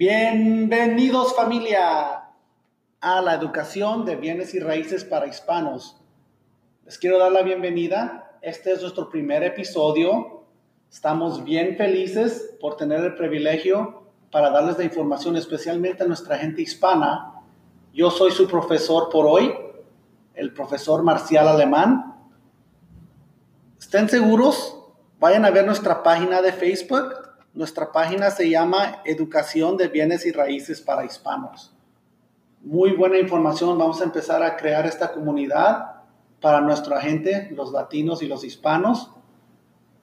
Bienvenidos familia a la educación de bienes y raíces para hispanos. Les quiero dar la bienvenida. Este es nuestro primer episodio. Estamos bien felices por tener el privilegio para darles la información especialmente a nuestra gente hispana. Yo soy su profesor por hoy, el profesor Marcial Alemán. Estén seguros, vayan a ver nuestra página de Facebook. Nuestra página se llama Educación de Bienes y Raíces para Hispanos. Muy buena información. Vamos a empezar a crear esta comunidad para nuestra gente, los latinos y los hispanos.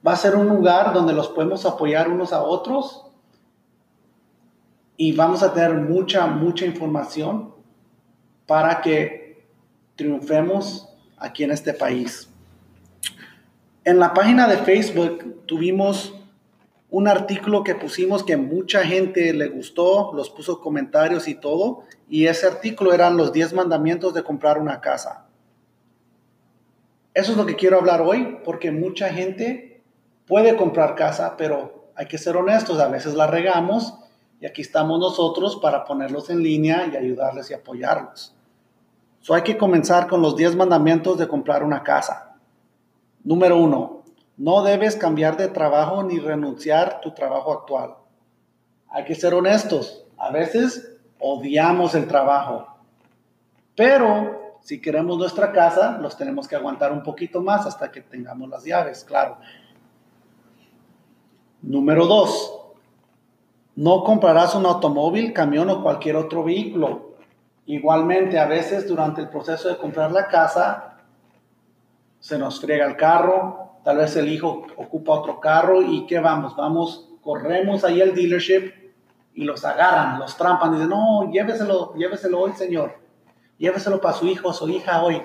Va a ser un lugar donde los podemos apoyar unos a otros y vamos a tener mucha, mucha información para que triunfemos aquí en este país. En la página de Facebook tuvimos un artículo que pusimos que mucha gente le gustó, los puso comentarios y todo, y ese artículo eran los 10 mandamientos de comprar una casa. Eso es lo que quiero hablar hoy, porque mucha gente puede comprar casa, pero hay que ser honestos, a veces la regamos y aquí estamos nosotros para ponerlos en línea y ayudarles y apoyarlos. So hay que comenzar con los 10 mandamientos de comprar una casa. Número uno, no debes cambiar de trabajo ni renunciar tu trabajo actual. Hay que ser honestos. A veces odiamos el trabajo. Pero si queremos nuestra casa, los tenemos que aguantar un poquito más hasta que tengamos las llaves, claro. Número dos, no comprarás un automóvil, camión o cualquier otro vehículo. Igualmente, a veces durante el proceso de comprar la casa, se nos friega el carro, tal vez el hijo ocupa otro carro y ¿qué vamos? Vamos, corremos ahí al dealership y los agarran, los trampan, dicen, no, lléveselo, lléveselo hoy, señor, lléveselo para su hijo o su hija hoy.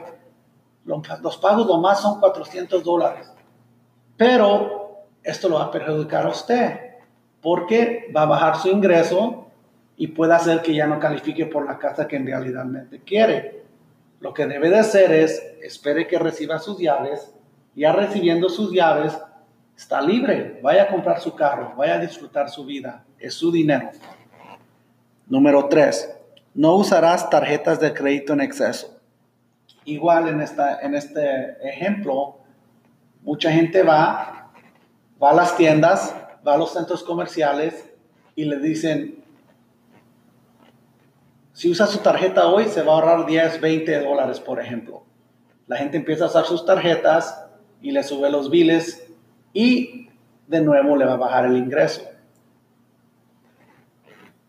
Los pagos lo más son 400 dólares. Pero esto lo va a perjudicar a usted porque va a bajar su ingreso y puede hacer que ya no califique por la casa que en realidad quiere. Lo que debe de hacer es, espere que reciba sus llaves, ya recibiendo sus llaves, está libre, vaya a comprar su carro, vaya a disfrutar su vida, es su dinero. Número tres, no usarás tarjetas de crédito en exceso. Igual en, esta, en este ejemplo, mucha gente va, va a las tiendas, va a los centros comerciales y le dicen, si usa su tarjeta hoy, se va a ahorrar 10, 20 dólares, por ejemplo. La gente empieza a usar sus tarjetas y le sube los biles y de nuevo le va a bajar el ingreso.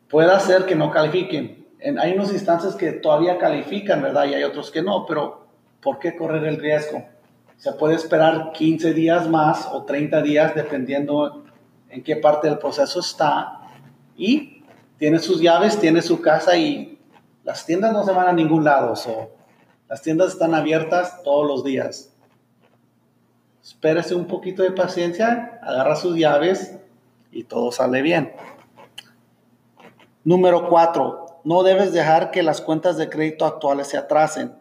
Puede ser que no califiquen. En, hay unas instancias que todavía califican, ¿verdad? Y hay otros que no, pero ¿por qué correr el riesgo? Se puede esperar 15 días más o 30 días, dependiendo en qué parte del proceso está. Y tiene sus llaves, tiene su casa y las tiendas no se van a ningún lado, las tiendas están abiertas todos los días. Espérese un poquito de paciencia, agarra sus llaves y todo sale bien. Número cuatro, no debes dejar que las cuentas de crédito actuales se atrasen.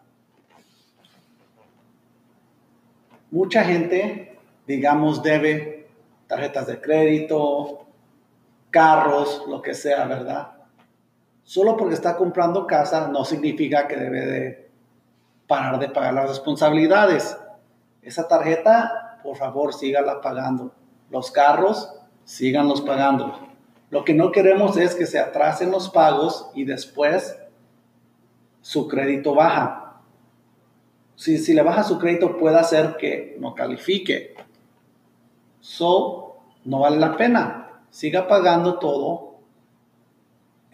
Mucha gente, digamos, debe tarjetas de crédito, carros, lo que sea, ¿verdad? Solo porque está comprando casa no significa que debe de parar de pagar las responsabilidades. Esa tarjeta, por favor, sígala pagando. Los carros, síganlos pagando. Lo que no queremos es que se atrasen los pagos y después su crédito baja. Si, si le baja su crédito puede hacer que no califique. So, no vale la pena. Siga pagando todo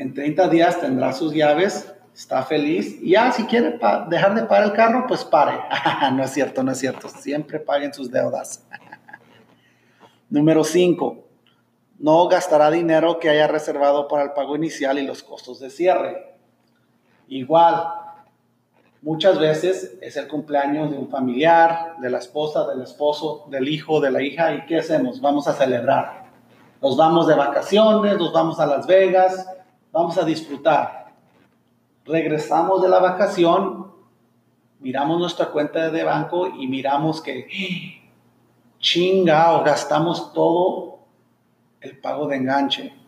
en 30 días tendrá sus llaves, está feliz. Y ya, si quiere dejar de pagar el carro, pues pare. no es cierto, no es cierto. Siempre paguen sus deudas. Número 5. No gastará dinero que haya reservado para el pago inicial y los costos de cierre. Igual, muchas veces es el cumpleaños de un familiar, de la esposa, del esposo, del hijo, de la hija. ¿Y qué hacemos? Vamos a celebrar. Nos vamos de vacaciones, nos vamos a Las Vegas, vamos a disfrutar. Regresamos de la vacación, miramos nuestra cuenta de banco y miramos que chingao, gastamos todo el pago de enganche.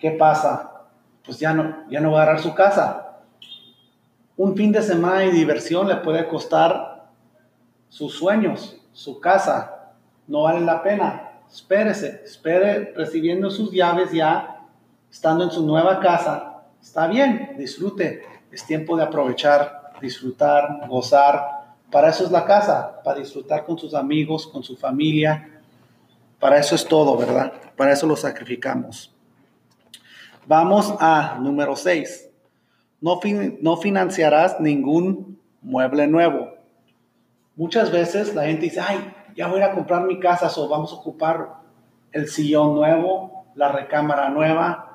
¿qué pasa? Pues ya no, ya no va a agarrar su casa. Un fin de semana de diversión le puede costar sus sueños, su casa. No vale la pena. Espérese, espere recibiendo sus llaves ya, estando en su nueva casa. Está bien, disfrute. Es tiempo de aprovechar, disfrutar, gozar. Para eso es la casa, para disfrutar con sus amigos, con su familia. Para eso es todo, ¿verdad? Para eso lo sacrificamos. Vamos a número 6. No, no financiarás ningún mueble nuevo. Muchas veces la gente dice, ay, ya voy a comprar mi casa, o vamos a ocupar el sillón nuevo, la recámara nueva,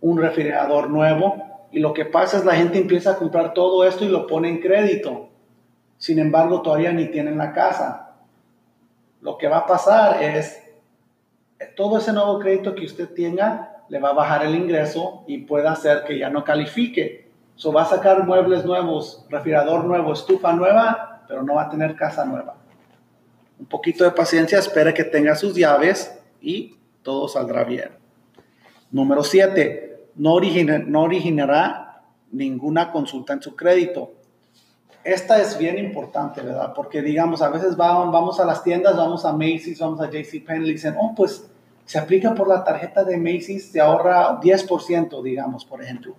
un refrigerador nuevo. Y lo que pasa es la gente empieza a comprar todo esto y lo pone en crédito. Sin embargo, todavía ni tienen la casa. Lo que va a pasar es, todo ese nuevo crédito que usted tenga le va a bajar el ingreso y puede hacer que ya no califique. So va a sacar muebles nuevos, refrigerador nuevo, estufa nueva, pero no va a tener casa nueva. Un poquito de paciencia, espere que tenga sus llaves y todo saldrá bien. Número 7. No, no originará ninguna consulta en su crédito. Esta es bien importante, ¿verdad? Porque digamos, a veces vamos, vamos a las tiendas, vamos a Macy's, vamos a JCPenney y dicen, oh, pues se aplica por la tarjeta de Macy's, se ahorra 10%, digamos, por ejemplo.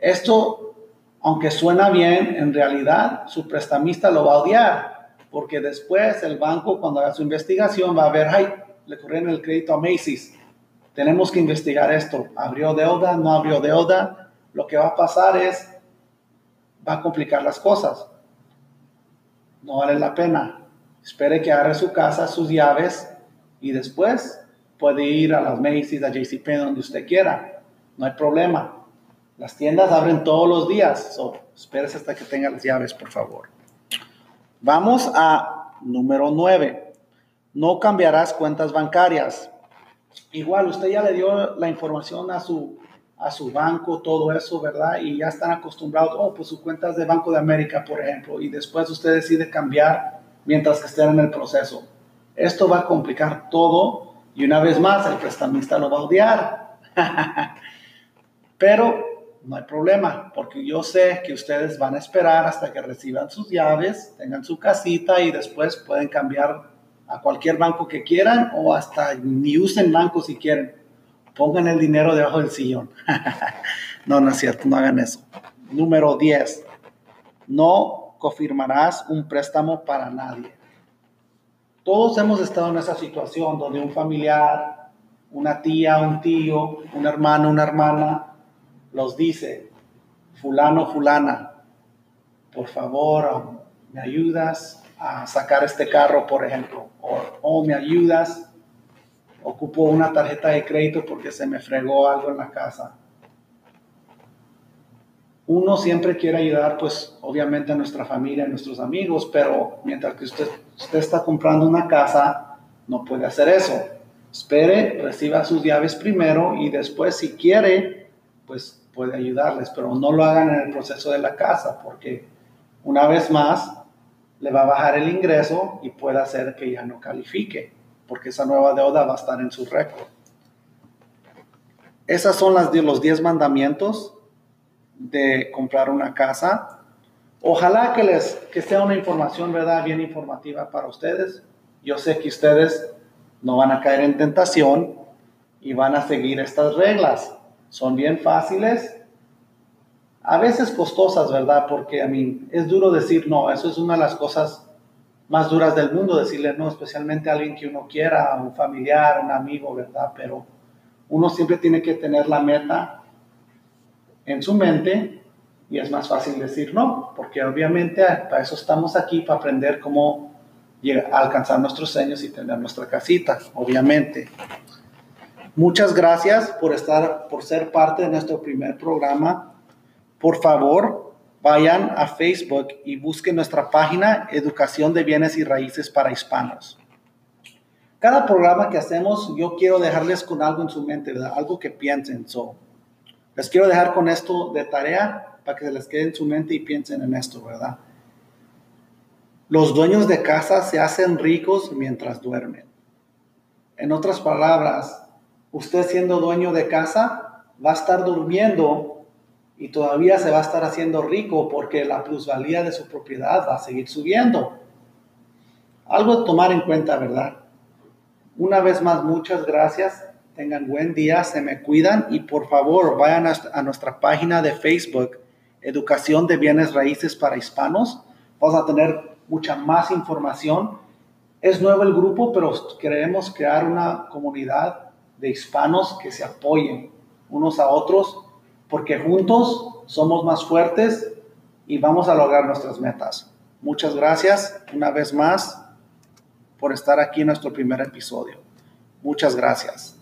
Esto, aunque suena bien, en realidad su prestamista lo va a odiar, porque después el banco, cuando haga su investigación, va a ver, ay, le corrieron el crédito a Macy's. Tenemos que investigar esto. ¿Abrió deuda? ¿No abrió deuda? Lo que va a pasar es, va a complicar las cosas. No vale la pena. Espere que agarre su casa, sus llaves y después puede ir a las Macy's, a JCPenney, donde usted quiera. No hay problema. Las tiendas abren todos los días. So, espérese hasta que tenga las llaves, por favor. Vamos a número 9. No cambiarás cuentas bancarias. Igual, usted ya le dio la información a su, a su banco, todo eso, ¿verdad? Y ya están acostumbrados, oh, pues sus cuentas de Banco de América, por ejemplo, y después usted decide cambiar mientras que estén en el proceso. Esto va a complicar todo y una vez más, el prestamista lo va a odiar. Pero no hay problema, porque yo sé que ustedes van a esperar hasta que reciban sus llaves, tengan su casita y después pueden cambiar a cualquier banco que quieran o hasta ni usen banco si quieren. Pongan el dinero debajo del sillón. no, no es cierto, no hagan eso. Número 10. No confirmarás un préstamo para nadie. Todos hemos estado en esa situación donde un familiar, una tía, un tío, un hermano, una hermana, los dice, fulano, fulana, por favor, me ayudas a sacar este carro, por ejemplo, oh, me ayudas, ocupo una tarjeta de crédito porque se me fregó algo en la casa uno siempre quiere ayudar, pues obviamente a nuestra familia, a nuestros amigos, pero mientras que usted, usted está comprando una casa, no puede hacer eso. Espere, reciba sus llaves primero y después si quiere, pues puede ayudarles, pero no lo hagan en el proceso de la casa, porque una vez más le va a bajar el ingreso y puede hacer que ya no califique, porque esa nueva deuda va a estar en su récord. Esas son los 10 mandamientos de comprar una casa. Ojalá que les que sea una información, ¿verdad? Bien informativa para ustedes. Yo sé que ustedes no van a caer en tentación y van a seguir estas reglas. Son bien fáciles, a veces costosas, ¿verdad? Porque a mí es duro decir no, eso es una de las cosas más duras del mundo, decirle no, especialmente a alguien que uno quiera, un familiar, un amigo, ¿verdad? Pero uno siempre tiene que tener la meta en su mente y es más fácil decir no, porque obviamente para eso estamos aquí, para aprender cómo alcanzar nuestros sueños y tener nuestra casita, obviamente. Muchas gracias por estar, por ser parte de nuestro primer programa. Por favor, vayan a Facebook y busquen nuestra página Educación de Bienes y Raíces para Hispanos. Cada programa que hacemos, yo quiero dejarles con algo en su mente, algo que piensen. So, les quiero dejar con esto de tarea para que se les quede en su mente y piensen en esto, ¿verdad? Los dueños de casa se hacen ricos mientras duermen. En otras palabras, usted siendo dueño de casa va a estar durmiendo y todavía se va a estar haciendo rico porque la plusvalía de su propiedad va a seguir subiendo. Algo a tomar en cuenta, ¿verdad? Una vez más, muchas gracias. Tengan buen día, se me cuidan y por favor vayan a nuestra página de Facebook, Educación de Bienes Raíces para Hispanos. Vamos a tener mucha más información. Es nuevo el grupo, pero queremos crear una comunidad de hispanos que se apoyen unos a otros, porque juntos somos más fuertes y vamos a lograr nuestras metas. Muchas gracias una vez más por estar aquí en nuestro primer episodio. Muchas gracias.